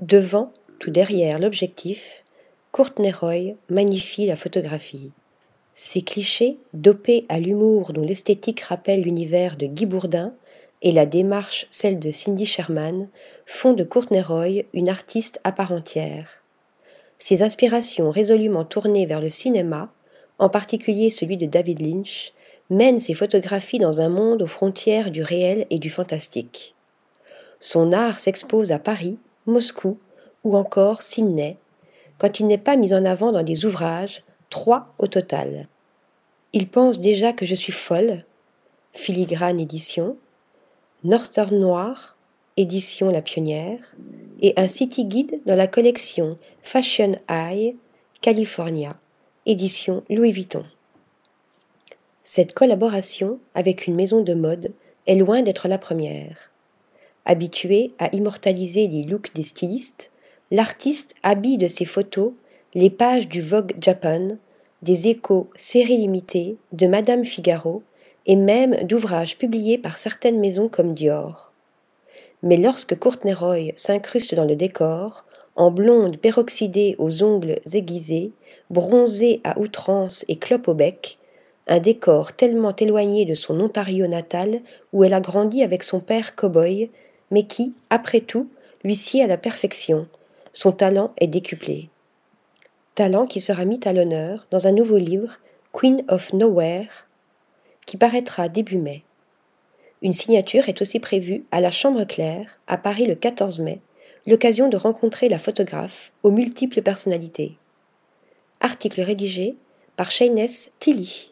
Devant, tout derrière l'objectif, Courtney Roy magnifie la photographie. Ces clichés, dopés à l'humour dont l'esthétique rappelle l'univers de Guy Bourdin et la démarche celle de Cindy Sherman, font de Courtney Roy une artiste à part entière. Ses inspirations résolument tournées vers le cinéma, en particulier celui de David Lynch, mènent ses photographies dans un monde aux frontières du réel et du fantastique. Son art s'expose à Paris, Moscou ou encore Sydney, quand il n'est pas mis en avant dans des ouvrages, trois au total. Il pense déjà que je suis folle, Filigrane Édition, Northern Noir, édition La Pionnière, et un city guide dans la collection Fashion Eye, California, édition Louis Vuitton. Cette collaboration avec une maison de mode est loin d'être la première. Habitué à immortaliser les looks des stylistes, l'artiste habille de ses photos les pages du Vogue Japan, des échos séries limitées, de Madame Figaro et même d'ouvrages publiés par certaines maisons comme Dior. Mais lorsque Courtney Roy s'incruste dans le décor, en blonde peroxydée aux ongles aiguisés, bronzée à outrance et clope au bec, un décor tellement éloigné de son Ontario natal où elle a grandi avec son père cow-boy, mais qui, après tout, lui sied à la perfection, son talent est décuplé. Talent qui sera mis à l'honneur dans un nouveau livre, Queen of Nowhere, qui paraîtra début mai. Une signature est aussi prévue à la Chambre Claire, à Paris le 14 mai, l'occasion de rencontrer la photographe aux multiples personnalités. Article rédigé par Shayness Tilly.